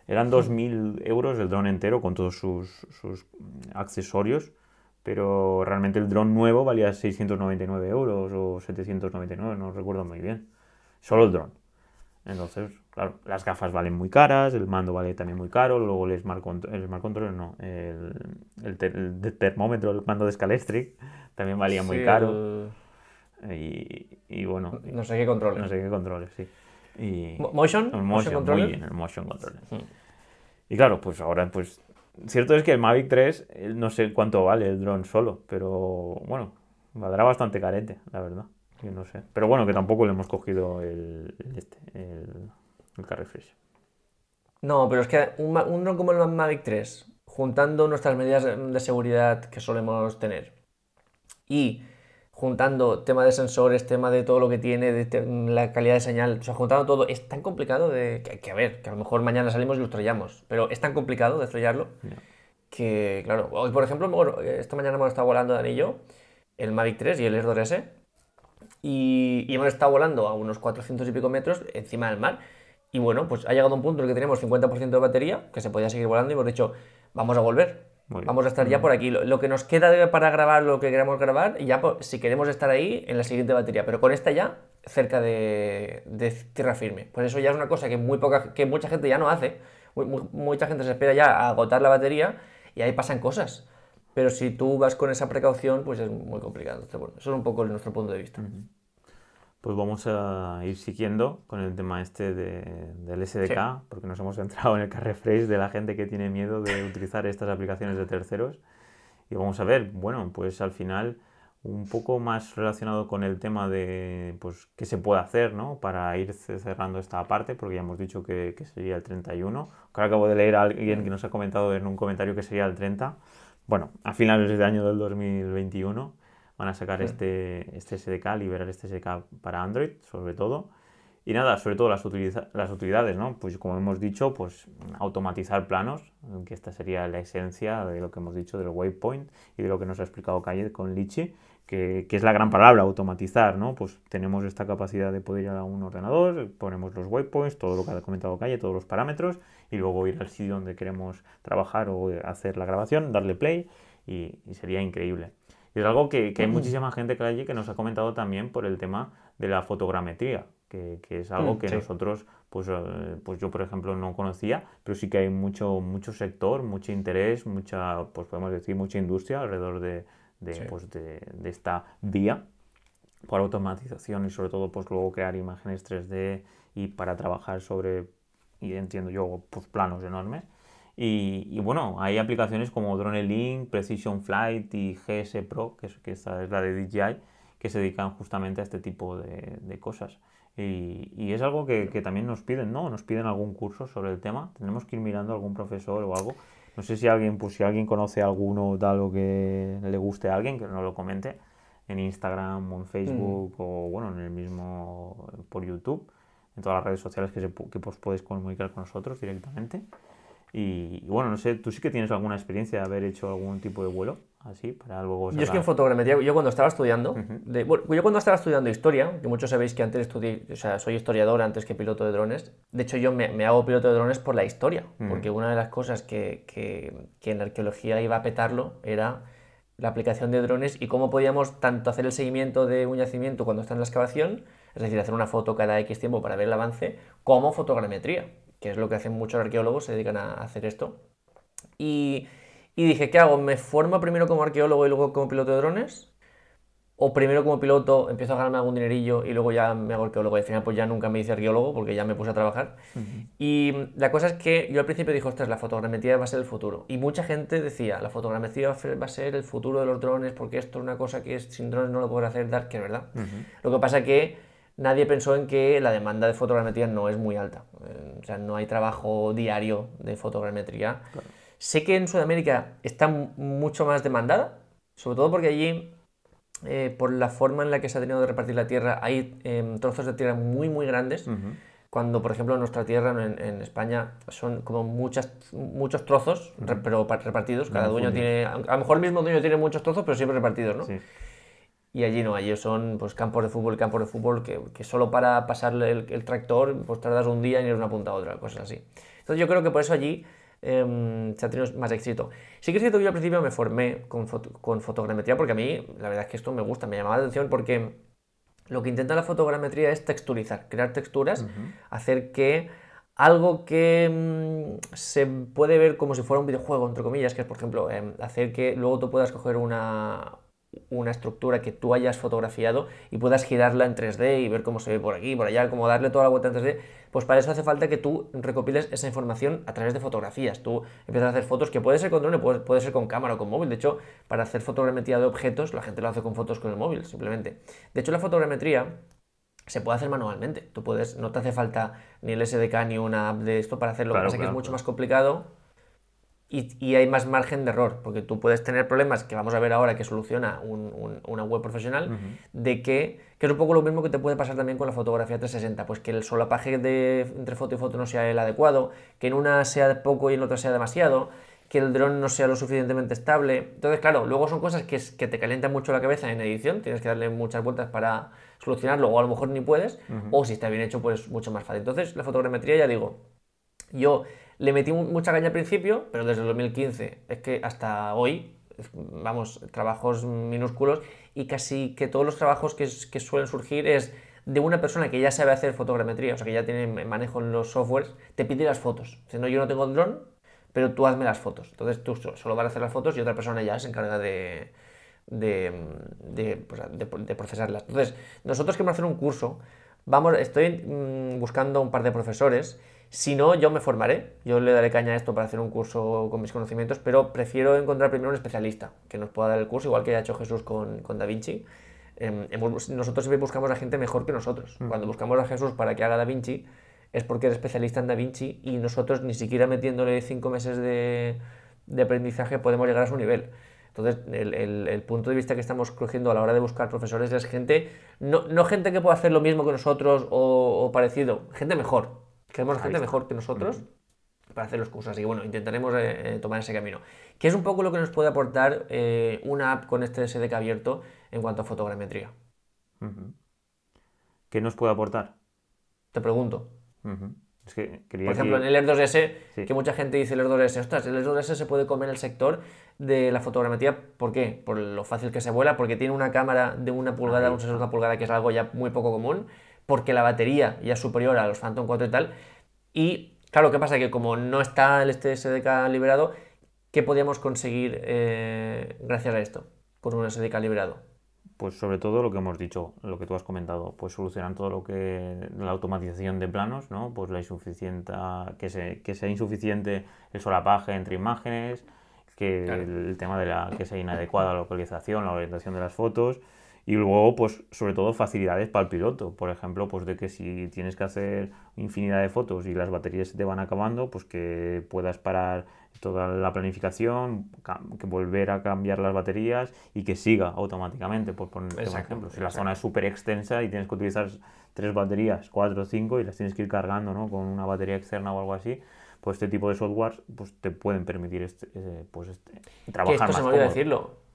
eran 2.000 euros el dron entero con todos sus, sus accesorios, pero realmente el dron nuevo valía 699 euros o 799, no recuerdo muy bien. Solo el dron. Entonces, claro, las gafas valen muy caras, el mando vale también muy caro, luego el Smart, el smart Controller no, el, el, termómetro, el mando de Scalestric también valía muy caro. Y, bueno. No sé qué controles. No sé qué controles, sí. Y, ¿Motion? El motion, controller. Muy bien, el Motion Controller. Hmm. Y claro, pues ahora, pues. Cierto es que el Mavic 3, no sé cuánto vale el dron solo, pero bueno, valdrá bastante carente, la verdad. Yo no sé. Pero bueno, que tampoco le hemos cogido el, este, el, el Carrefresh. No, pero es que un, un dron como el Mavic 3, juntando nuestras medidas de seguridad que solemos tener y juntando tema de sensores, tema de todo lo que tiene, de la calidad de señal, o sea, juntando todo, es tan complicado de que, a ver, que a lo mejor mañana salimos y lo estrellamos, pero es tan complicado de estrellarlo que, claro, hoy por ejemplo, esta mañana hemos estado volando Dani y yo, el Mavic 3 y el Air 2S, y, y, hemos estado volando a unos 400 y pico metros encima del mar, y bueno, pues ha llegado un punto en el que teníamos 50% de batería, que se podía seguir volando, y hemos dicho, vamos a volver, Vamos a estar ya por aquí. Lo, que nos queda para grabar lo que queramos grabar, y ya si queremos estar ahí en la siguiente batería, pero con esta ya cerca de, tierra firme. Pues eso ya es una cosa que, muy poca, que mucha gente ya no hace. mucha gente se espera ya a agotar la batería y ahí pasan cosas. Pero si tú vas con esa precaución, pues es muy complicado. Entonces, bueno, eso es un poco nuestro punto de vista pues vamos a ir siguiendo con el tema este del SDK, porque nos hemos centrado en el carrefresh de la gente que tiene miedo de utilizar estas aplicaciones de terceros. Y vamos a ver, bueno, pues al final un poco más relacionado con el tema de pues, qué se puede hacer ¿no? para ir cerrando esta parte, porque ya hemos dicho que, sería el 31. Ahora acabo de leer a alguien que nos ha comentado en un comentario que sería el 30. Bueno, a finales de año del 2021 van a sacar este, este SDK, liberar este SDK para Android, sobre todo. Y nada, sobre todo las, las utilidades, ¿no? Pues como hemos dicho, pues automatizar planos, que esta sería la esencia de lo que hemos dicho del waypoint y de lo que nos ha explicado Calle con Lichi, que, que, es la gran palabra, automatizar, ¿no? Pues tenemos esta capacidad de poder ir a un ordenador, ponemos los waypoints, todo lo que ha comentado Calle, todos los parámetros, y luego ir al sitio donde queremos trabajar o hacer la grabación, darle play, y, y sería increíble. Y es algo que, hay muchísima gente que, que nos ha comentado también por el tema de la fotogrametría, que, es algo mm, que nosotros, pues, eh, pues yo por ejemplo no conocía, pero sí que hay mucho, mucho sector, mucho interés, mucha, pues podemos decir, mucha industria alrededor de, pues, de, de esta vía por automatización y sobre todo pues luego crear imágenes 3D y para trabajar sobre, y entiendo yo, pues planos enormes. Y, bueno, hay aplicaciones como Drone Link, Precision Flight y GS Pro, que, es, que esta es la de DJI, que se dedican justamente a este tipo de, de cosas. Y, y, es algo que, que, también nos piden, ¿no? Nos piden algún curso sobre el tema. Tenemos que ir mirando a algún profesor o algo. No sé si alguien, pues si alguien conoce alguno de algo que le guste a alguien, que nos lo comente en Instagram o en Facebook mm. o bueno, en el mismo por YouTube, en todas las redes sociales que, se, que pues, puedes comunicar con nosotros directamente. Y, bueno, no sé, tú sí que tienes alguna experiencia de haber hecho algún tipo de vuelo así para luego Yo es que en fotogrametría, yo cuando estaba estudiando, yo cuando estaba estudiando historia, que muchos sabéis que antes estudié, o sea, soy historiador antes que piloto de drones, de hecho yo me, hago piloto de drones por la historia, porque una de las cosas que, que, que en la arqueología iba a petarlo era la aplicación de drones y cómo podíamos tanto hacer el seguimiento de un yacimiento cuando está en la excavación, es decir, hacer una foto cada X tiempo para ver el avance, como fotogrametría que es lo que hacen muchos arqueólogos, se dedican a hacer esto. Y, dije, ¿qué hago? ¿Me formo primero como arqueólogo y luego como piloto de drones? ¿O primero como piloto empiezo a ganarme algún dinerillo y luego ya me hago arqueólogo? Y al final pues ya nunca me hice arqueólogo porque ya me puse a trabajar. Y la cosa es que yo al principio dije, ostras, la fotogrametría va a ser el futuro. Y mucha gente decía, la fotogrametría va a ser el futuro de los drones porque esto es una cosa que sin drones no lo puedes hacer, dar, que es verdad. Lo que pasa que nadie pensó en que la demanda de fotogrametría no es muy alta. Eh, o sea, no hay trabajo diario de fotogrametría. Sé que en Sudamérica está mucho más demandada, sobre todo porque allí, eh, por la forma en la que se ha tenido de repartir la tierra, hay em, trozos de tierra muy, muy grandes. Cuando, por ejemplo, en nuestra tierra, en, España, son como muchas, muchos trozos, pero repartidos. Cada dueño tiene, a lo mejor el mismo dueño tiene muchos trozos, pero siempre repartidos, ¿no? Sí. Y allí no, allí son pues, campos de fútbol, campos de fútbol que, que solo para pasarle el, tractor pues tardas un día en ir de una punta a otra, cosas así. Entonces yo creo que por eso allí em, se ha tenido más éxito. Sí que es cierto que yo al principio me formé con, con fotogrametría porque a mí la verdad es que esto me gusta, me llamaba la atención porque lo que intenta la fotogrametría es texturizar, crear texturas, hacer que algo que mm, se puede ver como si fuera un videojuego, entre comillas, que es, por ejemplo, em, hacer que luego tú puedas coger una, una estructura que tú hayas fotografiado y puedas girarla en 3D y ver cómo se ve por aquí, por allá, cómo darle toda la vuelta en 3D, pues para eso hace falta que tú recopiles esa información a través de fotografías. Tú empiezas a hacer fotos que puede ser con drone, puede, puede ser con cámara o con móvil. De hecho, para hacer fotogrametría de objetos, la gente lo hace con fotos con el móvil, simplemente. De hecho, la fotogrametría se puede hacer manualmente. Tú puedes, no te hace falta ni el SDK ni una app de esto para hacerlo. lo que pasa que es mucho más complicado y, hay más margen de error, porque tú puedes tener problemas que vamos a ver ahora que soluciona una web profesional, de que, que es un poco lo mismo que te puede pasar también con la fotografía 360, pues que el solapaje de, entre foto y foto no sea el adecuado, que en una sea poco y en otra sea demasiado, que el dron no sea lo suficientemente estable. Entonces, claro, luego son cosas que, que te calientan mucho la cabeza en edición, tienes que darle muchas vueltas para solucionarlo, o a lo mejor ni puedes, o si está bien hecho, pues mucho más fácil. Entonces, la fotogrametría, ya digo, yo le metí mucha caña al principio, pero desde el 2015 es que hasta hoy, vamos, trabajos minúsculos y casi que todos los trabajos que, suelen surgir es de una persona que ya sabe hacer fotogrametría, o sea, que ya tiene manejo en los softwares, te pide las fotos. no, yo no tengo dron, pero tú hazme las fotos. Entonces tú solo vas a hacer las fotos y otra persona ya se encarga de, de, pues, procesarlas. Entonces, nosotros queremos hacer un curso, vamos, estoy mm, buscando un par de profesores si no, yo me formaré, yo le daré caña a esto para hacer un curso con mis conocimientos, pero prefiero encontrar primero un especialista que nos pueda dar el curso, igual que ha hecho Jesús con, con Da Vinci. Em, nosotros siempre buscamos a gente mejor que nosotros. Mm. Cuando buscamos a Jesús para que haga Da Vinci, es porque es especialista en Da Vinci y nosotros ni siquiera metiéndole cinco meses de, de aprendizaje podemos llegar a su nivel. Entonces, el, el, punto de vista que estamos cogiendo a la hora de buscar profesores es gente, no, no gente que pueda hacer lo mismo que nosotros o, o parecido, gente mejor, Queremos gente mejor que nosotros para hacer los cursos. Así que bueno, intentaremos eh, eh, tomar ese camino. ¿Qué es un poco lo que nos puede aportar eh, una app con este SDK abierto en cuanto a fotogrametría? ¿Qué nos puede aportar? Te pregunto. Por ejemplo, en el Air 2S, que mucha gente dice el Air 2S, ostras, el Air 2S se puede comer el sector de la fotogrametría. ¿Por qué? Por lo fácil que se vuela, porque tiene una cámara de una pulgada, un sensor de una pulgada, que es algo ya muy poco común porque la batería ya es superior a los Phantom 4 y tal. Y claro, ¿qué pasa? Que como no está el este SDK liberado, ¿qué podíamos conseguir eh, gracias a esto con un SDK liberado? Pues sobre todo lo que hemos dicho, lo que tú has comentado, pues solucionan todo lo que la automatización de planos, ¿no? Pues la insuficiente, que, que sea insuficiente el solapaje entre imágenes, que el tema de la que sea inadecuada la localización, la orientación de las fotos, y luego, pues, sobre todo, facilidades para el piloto. Por ejemplo, pues de que si tienes que hacer infinidad de fotos y las baterías se te van acabando, pues que puedas parar toda la planificación, que volver a cambiar las baterías y que siga automáticamente, por poner un ejemplo. Si la zona es súper extensa y tienes que utilizar tres baterías, cuatro o cinco, y las tienes que ir cargando ¿no? con una batería externa o algo así, pues este tipo de softwares pues, te pueden permitir este, pues, este, trabajar esto más se me decirlo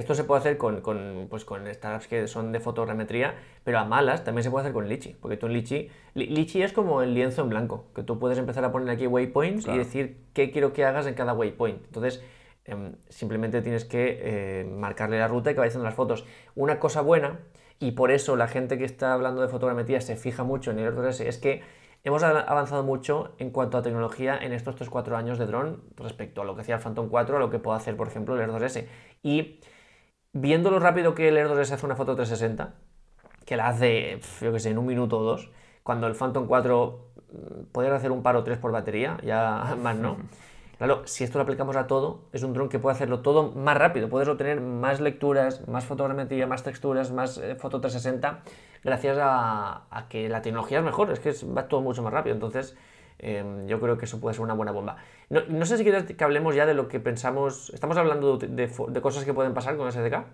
esto se puede hacer con, con, pues con startups que son de fotogrametría, pero a malas también se puede hacer con Litchi, porque tú en Litchi, Litchi es como el lienzo en blanco, que tú puedes empezar a poner aquí waypoints y decir qué quiero que hagas en cada waypoint. Entonces, em, simplemente tienes que eh, marcarle la ruta y que vaya haciendo las fotos. Una cosa buena, y por eso la gente que está hablando de fotogrametría se fija mucho en el R2S, es que hemos avanzado mucho en cuanto a tecnología en estos 3-4 años de dron respecto a lo que hacía el Phantom 4, a lo que puede hacer, por ejemplo, el R2S. Y viendo lo rápido que el Air 2S hace una foto 360, que la hace, yo que sé, en un minuto o dos, cuando el Phantom 4 mm, podría hacer un par o tres por batería, ya más no. Claro, si esto lo aplicamos a todo, es un dron que puede hacerlo todo más rápido. Puedes obtener más lecturas, más fotogrametría, más texturas, más eh, foto 360, gracias a, a, que la tecnología es mejor, es que va todo mucho más rápido. Entonces, Em, yo creo que eso puede ser una buena bomba. No, sé si quieres que hablemos ya de lo que pensamos. ¿Estamos hablando de, cosas que pueden pasar con SDK?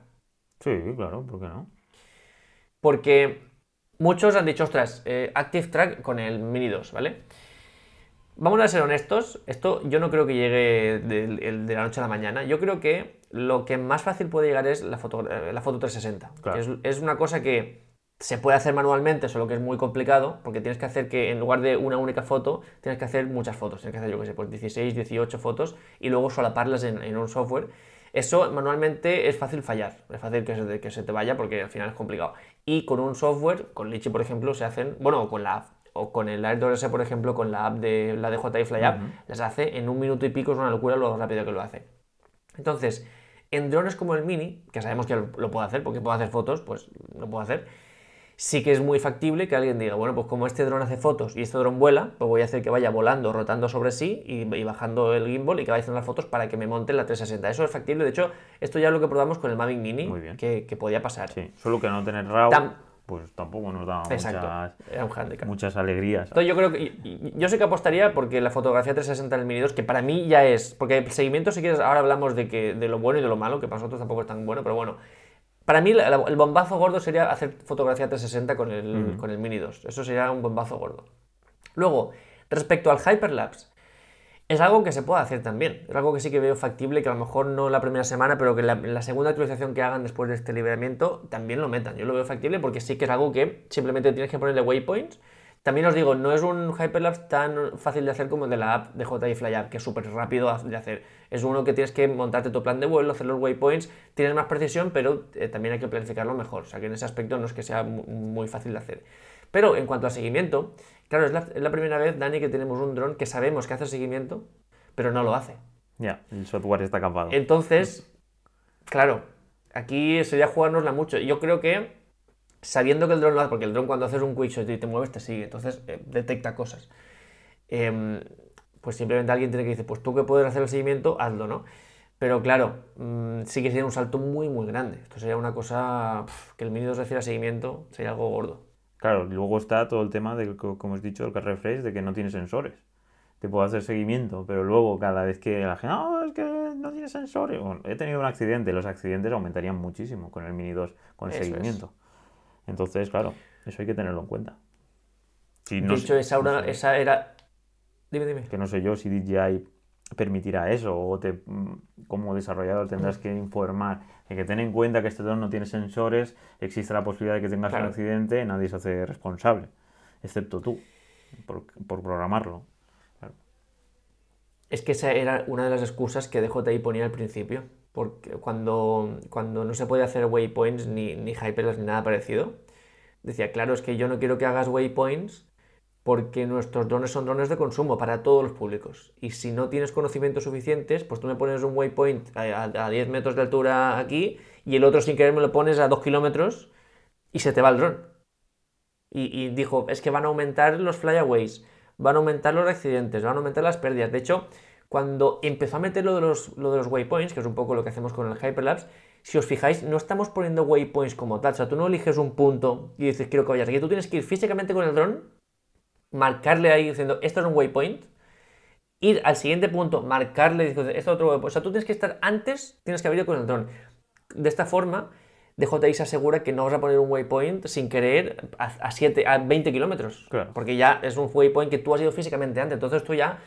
Sí, claro, ¿por qué no? Porque muchos han dicho, ostras, eh, Active Track con el Mini 2, ¿vale? Vamos a ser honestos, esto yo no creo que llegue de, la noche a la mañana. Yo creo que lo que más fácil puede llegar es la foto, eh, la foto 360. es, es, una cosa que Se puede hacer manualmente, solo que es muy complicado, porque tienes que hacer que en lugar de una única foto, tienes que hacer muchas fotos. Tienes que hacer, yo qué sé, pues 16, 18 fotos y luego solaparlas en, en un software. Eso manualmente es fácil fallar, es fácil que se, que se te vaya porque al final es complicado. Y con un software, con Litchi por ejemplo, se hacen, bueno, con la o con el AirDRS, por ejemplo, con la app de la DJI Fly App, las hace en un minuto y pico, es una locura lo rápido que lo hace. Entonces, en drones como el Mini, que sabemos que lo, puedo hacer porque puedo hacer fotos, pues lo puedo hacer, sí que es muy factible que alguien diga, bueno, pues como este dron hace fotos y este dron vuela, pues voy a hacer que vaya volando, rotando sobre sí y, bajando el gimbal y que vaya haciendo las fotos para que me monte la 360. Eso es factible, de hecho, esto ya es lo que probamos con el Mavic Mini, que, que, podía pasar. Sí, solo que no tener RAW pues tampoco nos da muchas, muchas, alegrías. Entonces yo creo que yo sé que apostaría porque la fotografía 360 en el Mini 2, que para mí ya es, porque el seguimiento si quieres, ahora hablamos de, que, de lo bueno y de lo malo, que para nosotros tampoco es tan bueno, pero bueno, para mí el bombazo gordo sería hacer fotografía 360 con el, con el Mini 2, eso sería un bombazo gordo. Luego, respecto al Hyperlapse, es algo que se puede hacer también. Es algo que sí que veo factible, que a lo mejor no la primera semana, pero que la, la, segunda actualización que hagan después de este liberamiento también lo metan. Yo lo veo factible porque sí que es algo que simplemente tienes que ponerle waypoints. También os digo, no es un Hyperlapse tan fácil de hacer como el de la app de JI Fly App, que es súper rápido de hacer. Es uno que tienes que montarte tu plan de vuelo, hacer los waypoints, tienes más precisión, pero eh, también hay que planificarlo mejor. O sea que en ese aspecto no es que sea muy fácil de hacer. Pero en cuanto a seguimiento, Claro, es la, primera vez, Dani, que tenemos un dron que sabemos que hace seguimiento, pero no lo hace. Ya, el software está capado. Entonces, claro, aquí sería jugárnosla mucho. Yo creo que sabiendo que el dron lo hace, porque el dron cuando haces un quickshot y te mueves te sigue, entonces eh, detecta cosas. Em, pues simplemente alguien tiene que decir, pues tú que puedes hacer el seguimiento, hazlo, ¿no? Pero claro, mm, sí que sería un salto muy, muy grande. Esto sería una cosa que el Mini 2 refiere a seguimiento, sería algo gordo. Claro, luego está todo el tema de, como has dicho, el car refresh, de que no tiene sensores. Te puedo hacer seguimiento, pero luego cada vez que la gente, no, es que no tiene sensores. Bueno, he tenido un accidente, los accidentes aumentarían muchísimo con el Mini 2, con el seguimiento. Entonces, claro, eso hay que tenerlo en cuenta. Si de hecho, esa, esa era... Dime, dime. Que no sé yo si DJI permitirá eso o te, mm, como desarrollador tendrás que informar de que ten en cuenta que este dron no tiene sensores, existe la posibilidad de que tengas un accidente, nadie se hace responsable, excepto tú, por, programarlo. Es que esa era una de las excusas que DJI ponía al principio, porque cuando, cuando no se puede hacer waypoints ni, ni ni nada parecido, decía, claro, es que yo no quiero que hagas waypoints porque nuestros drones son drones de consumo para todos los públicos. Y si no tienes conocimientos suficientes, pues tú me pones un waypoint a, 10 metros de altura aquí y el otro sin querer me lo pones a 2 kilómetros y se te va el dron. Y, dijo, es que van a aumentar los flyaways, van a aumentar los accidentes, van a aumentar las pérdidas. De hecho, cuando empezó a meter lo de los, lo de los waypoints, que es un poco lo que hacemos con el Hyperlapse, si os fijáis, no estamos poniendo waypoints como tal. O sea, tú no eliges un punto y dices, quiero que vayas aquí. Tú tienes que ir físicamente con el dron marcarle ahí diciendo, esto es un waypoint, ir al siguiente punto, marcarle diciendo, esto es otro waypoint. O sea, tú tienes que estar antes, tienes que haber ido con el dron. De esta forma, DJI se asegura que no vas a poner un waypoint sin querer a, 7, a 20 kilómetros. Porque ya es un waypoint que tú has ido físicamente antes. Entonces tú ya...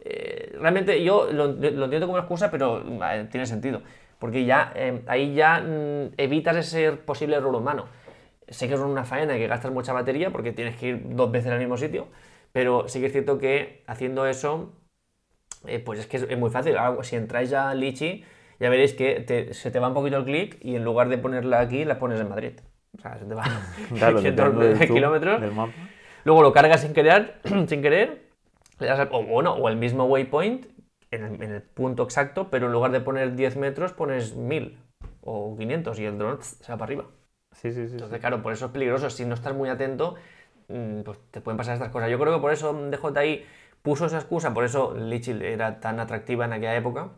Eh, realmente yo lo, entiendo como una excusa, pero eh, tiene sentido. Porque ya eh, ahí ya mm, evitas ese posible error humano sé que es una faena que gastas mucha batería porque tienes que ir dos veces al mismo sitio, pero sí que es cierto que haciendo eso, eh, pues es que es, muy fácil. si entráis ya a Lichi, ya veréis que se te va un poquito el clic y en lugar de ponerla aquí, la pones en Madrid. O sea, se te va claro, de kilómetros. Luego lo cargas sin querer, sin querer, le das o, bueno, o el mismo waypoint en el, en el, punto exacto, pero en lugar de poner 10 metros pones 1000 o 500 y el drone se va para arriba. Sí, sí, sí. Entonces, claro, por eso es peligroso. Si no estás muy atento, mm, pues te pueden pasar estas cosas. Yo creo que por eso DJI puso esa excusa, por eso Lichil era tan atractiva en aquella época.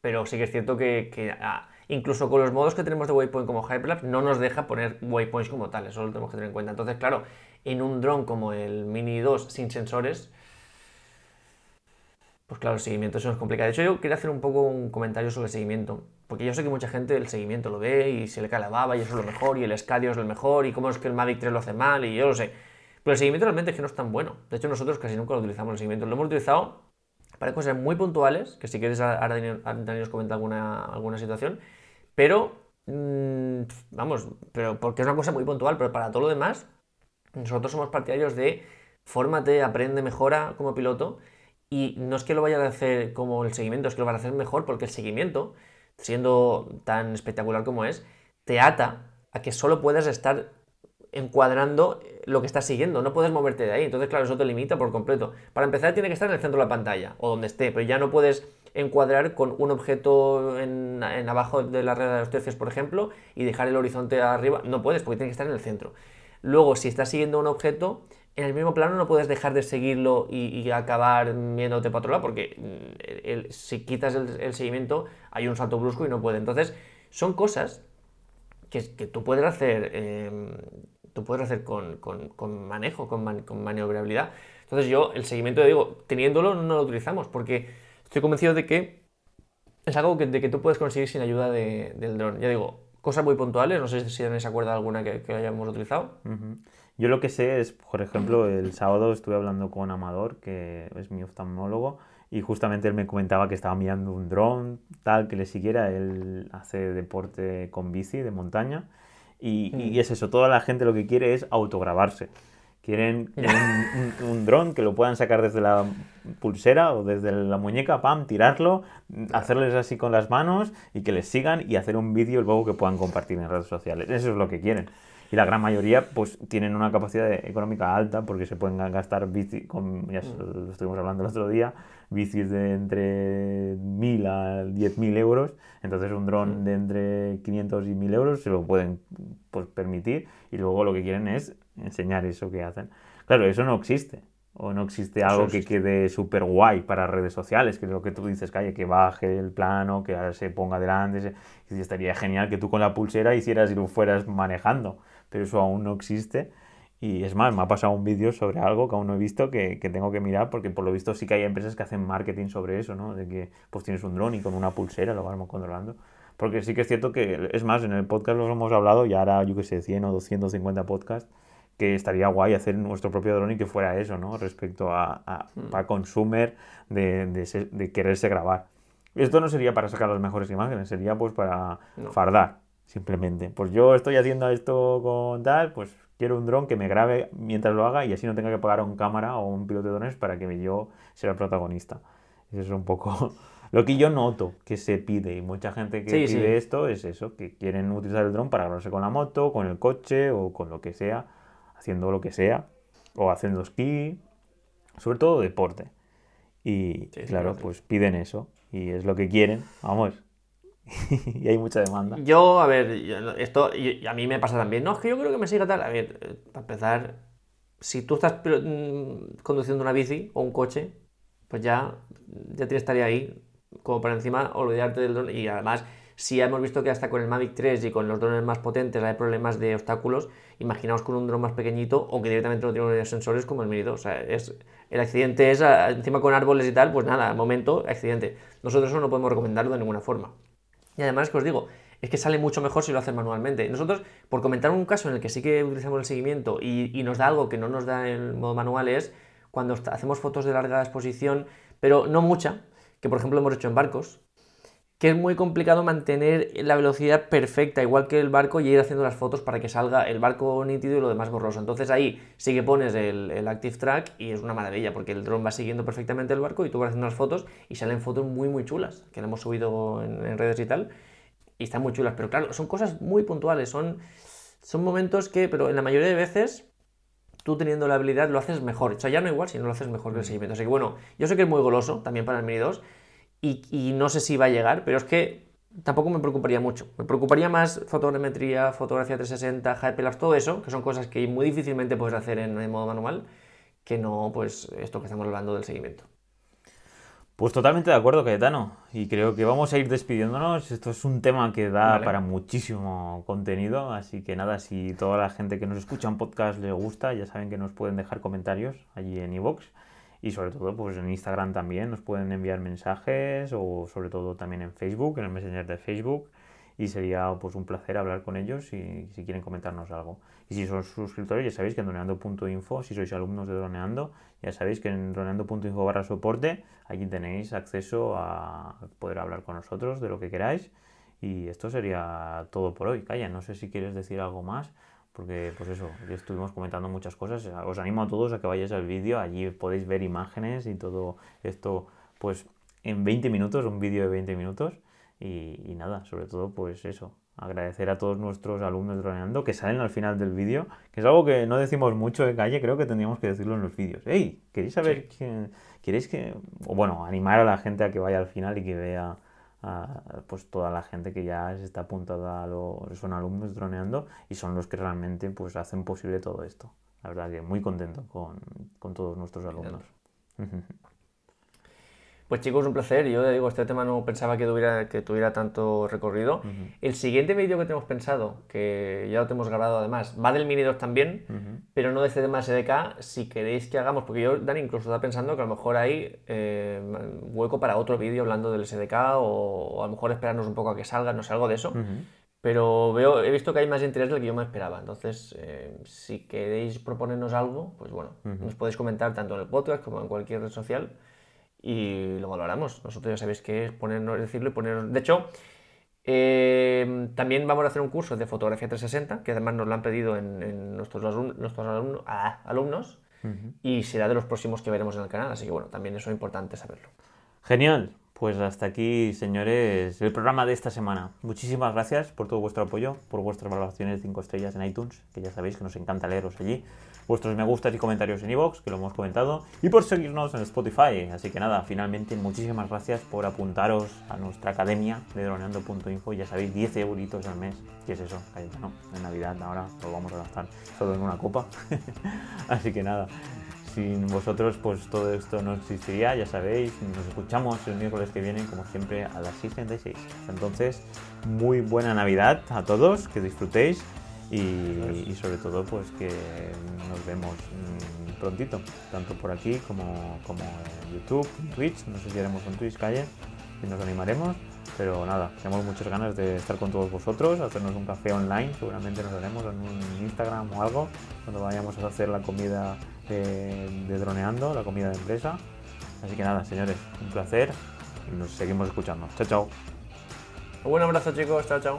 Pero sí que es cierto que, ah, incluso con los modos que tenemos de waypoint como Hyperlapse, no nos deja poner waypoints como tal. Eso lo tenemos que tener en cuenta. Entonces, claro, en un dron como el Mini 2 sin sensores, pues claro, el seguimiento eso es complicado. De hecho, yo quería hacer un poco un comentario sobre el seguimiento. Porque yo sé que mucha gente el seguimiento lo ve y se le cae la baba y eso es lo mejor y el escadio es lo mejor y cómo es que el Mavic 3 lo hace mal y yo lo sé. Pero el seguimiento realmente es que no es tan bueno. De hecho, nosotros casi nunca lo utilizamos el seguimiento. Lo hemos utilizado para cosas muy puntuales, que si quieres ahora Dani nos comenta alguna, alguna situación, pero mm, vamos, pero porque es una cosa muy puntual, pero para todo lo demás, nosotros somos partidarios de fórmate, aprende, mejora como piloto. Y no es que lo vaya a hacer como el seguimiento, es que lo van a hacer mejor porque el seguimiento, siendo tan espectacular como es, te ata a que solo puedas estar encuadrando lo que estás siguiendo, no puedes moverte de ahí. Entonces, claro, eso te limita por completo. Para empezar, tiene que estar en el centro de la pantalla o donde esté, pero ya no puedes encuadrar con un objeto en, abajo de la red de los tercios, por ejemplo, y dejar el horizonte arriba. No puedes, porque tiene que estar en el centro. Luego, si estás siguiendo un objeto, en el mismo plano no puedes dejar de seguirlo y, acabar viéndote para otro lado, porque mm, si quitas el, seguimiento hay un salto brusco y no puede. Entonces, son cosas que, tú puedes hacer, em, tú puedes hacer con, manejo, con, maniobrabilidad. Entonces, yo el seguimiento, digo, teniéndolo no lo utilizamos, porque estoy convencido de que es algo que, de que tú puedes conseguir sin ayuda del dron. Ya digo, cosas muy puntuales, no sé si acuerda de alguna que, hayamos utilizado. Yo lo que sé es, por ejemplo, el sábado estuve hablando con Amador, que es mi oftalmólogo, y justamente él me comentaba que estaba mirando un dron, tal, que le siguiera. Él hace deporte con bici de montaña. Y, y, mm. es eso, toda la gente lo que quiere es autograbarse. Quieren un, un, dron que lo puedan sacar desde la pulsera o desde la muñeca, pam, tirarlo, hacerles así con las manos y que les sigan y hacer un vídeo luego que puedan compartir en redes sociales. Eso es lo que quieren y la gran mayoría pues tienen una capacidad económica alta porque se pueden gastar bici, con, ya mm. lo estuvimos hablando el otro día, bicis de entre 1.000 a 10.000 euros, entonces un dron mm. de entre 500 y 1.000 euros se lo pueden pues, permitir y luego lo que quieren es enseñar eso que hacen. Claro, eso no existe. O no existe algo que quede súper guay para redes sociales, que es lo que tú dices, calle, que baje el plano, que se ponga delante. y estaría genial que tú con la pulsera hicieras y lo fueras manejando pero eso aún no existe. Y es más, me ha pasado un vídeo sobre algo que aún no he visto que, que, tengo que mirar porque por lo visto sí que hay empresas que hacen marketing sobre eso, ¿no? De que pues tienes un dron y con una pulsera lo vamos controlando. Porque sí que es cierto que, es más, en el podcast los hemos hablado, ya ahora yo que sé, 100 o 250 podcasts, que estaría guay hacer nuestro propio dron y que fuera eso, ¿no? Respecto a, a hmm. para consumer de, de, de, quererse grabar. Esto no sería para sacar las mejores imágenes, sería pues para fardar simplemente. Pues yo estoy haciendo esto con tal, pues quiero un dron que me grabe mientras lo haga y así no tenga que pagar a un cámara o un piloto de drones para que yo sea el protagonista. Eso es un poco lo que yo noto que se pide y mucha gente que pide esto es eso, que quieren utilizar el dron para grabarse con la moto, con el coche o con lo que sea, haciendo lo que sea o haciendo esquí, sobre todo deporte. Y claro, pues piden eso y es lo que quieren, vamos, y hay mucha demanda. Yo, a ver, esto a mí me pasa también. No, es que yo creo que me siga tal. A ver, eh, para empezar, si tú estás mm, conduciendo una bici o un coche, pues ya, ya te estaría ahí, como para encima olvidarte del dron. Y además, si hemos visto que hasta con el Mavic 3 y con los drones más potentes hay problemas de obstáculos, imaginaos con un dron más pequeñito o que directamente no tiene sensores como el Mini 2. O sea, el accidente es encima con árboles y tal, pues nada, momento, accidente. Nosotros eso no podemos recomendarlo de ninguna forma. Y además, que os digo, es que sale mucho mejor si lo haces manualmente. Nosotros, por comentar un caso en el que sí que utilizamos el seguimiento y, nos da algo que no nos da en modo manual, es cuando hacemos fotos de larga exposición, pero no mucha, que por ejemplo hemos hecho en barcos, que es muy complicado mantener la velocidad perfecta, igual que el barco, y ir haciendo las fotos para que salga el barco nítido y lo demás borroso. Entonces ahí sí que pones el, Active Track y es una maravilla, porque el dron va siguiendo perfectamente el barco y tú vas haciendo las fotos y salen fotos muy, muy chulas, que le hemos subido en, redes y tal, y están muy chulas. Pero claro, son cosas muy puntuales, son, son momentos que, pero en la mayoría de veces tú teniendo la habilidad lo haces mejor. O sea, ya no igual si no lo haces mejor que el mm. seguimiento. Así que bueno, yo sé que es muy goloso también para el Mini 2 y, no sé si va a llegar, pero es que tampoco me preocuparía mucho. Me preocuparía más fotogrametría, fotografía 360, Hyperlapse, todo eso, que son cosas que muy difícilmente puedes hacer en, modo manual, que no, pues, esto que estamos hablando del seguimiento. Pues totalmente de acuerdo, Cayetano. Y creo que vamos a ir despidiéndonos. Esto es un tema que da para muchísimo contenido. Así que nada, si toda la gente que nos escucha en podcast le gusta, ya saben que nos pueden dejar comentarios allí en iVoox y sobre todo pues en Instagram también nos pueden enviar mensajes o sobre todo también en Facebook, en el Messenger de Facebook y sería pues un placer hablar con ellos si, si quieren comentarnos algo. Y si sois suscriptores ya sabéis que en droneando.info, si sois alumnos de Droneando, ya sabéis que en droneando.info barra soporte, allí tenéis acceso a poder hablar con nosotros de lo que queráis Y esto sería todo por hoy. Calla, no sé si quieres decir algo más, porque pues eso, ya estuvimos comentando muchas cosas. Os animo a todos a que vayáis al vídeo, allí podéis ver imágenes y todo esto, pues en 20 minutos, un vídeo de 20 minutos. Y, y nada, sobre todo pues eso, agradecer a todos nuestros alumnos droneando que salen al final del vídeo, que es algo que no decimos mucho de calle, creo que tendríamos que decirlo en los vídeos. ¡Hey! ¿Queréis saber quién? ¿Queréis que.? O bueno, animar a la gente a que vaya al final y que vea a, pues toda la gente que ya está apuntada a lo, son alumnos droneando y son los que realmente pues hacen posible todo esto. La verdad que muy contento con, con todos nuestros alumnos. Pues chicos, un placer. Yo digo, este tema no pensaba que tuviera, que tuviera tanto recorrido. El siguiente vídeo que tenemos pensado, que ya lo tenemos grabado además, va del Mini 2 también, pero no de este tema SDK. Si queréis que hagamos, porque yo, Dani, incluso estaba pensando que a lo mejor hay eh, hueco para otro vídeo hablando del SDK o, a lo mejor esperarnos un poco a que salga, no sé, algo de eso. Pero veo, he visto que hay más interés del que yo me esperaba. Entonces, eh, si queréis proponernos algo, pues bueno, nos podéis comentar tanto en el podcast como en cualquier red social y lo valoramos. Nosotros ya sabéis que es ponernos, decirlo y ponernos. De hecho, eh, también vamos a hacer un curso de fotografía 360, que además nos lo han pedido en, nuestros, nuestros alumnos, ah, alumnos y será de los próximos que veremos en el canal. Así que bueno, también eso es importante saberlo. Genial. Pues hasta aquí, señores, el programa de esta semana. Muchísimas gracias por todo vuestro apoyo, por vuestras valoraciones de 5 estrellas en iTunes, que ya sabéis que nos encanta leeros allí vuestros me gustas y comentarios en iVoox, que lo hemos comentado, y por seguirnos en Spotify. Así que nada, finalmente muchísimas gracias por apuntaros a nuestra academia de droneando.info. Ya sabéis, 10 euritos al mes. ¿Qué es eso? No, en Navidad ahora lo vamos a gastar solo en una copa. Así que nada, sin vosotros pues todo esto no existiría, ya sabéis, nos escuchamos el miércoles que viene como siempre a las 6.36. Entonces, muy buena Navidad a todos, que disfrutéis y, sobre todo pues que nos vemos mm, prontito, tanto por aquí como, como en YouTube, en Twitch, no sé si haremos un Twitch calle y nos animaremos, pero nada, tenemos muchas ganas de estar con todos vosotros, hacernos un café online, seguramente nos haremos en un Instagram o algo, cuando vayamos a hacer la comida de, de droneando, la comida de empresa. Así que nada, señores, un placer y nos seguimos escuchando. Chao, chao. Un buen abrazo chicos, chao, chao.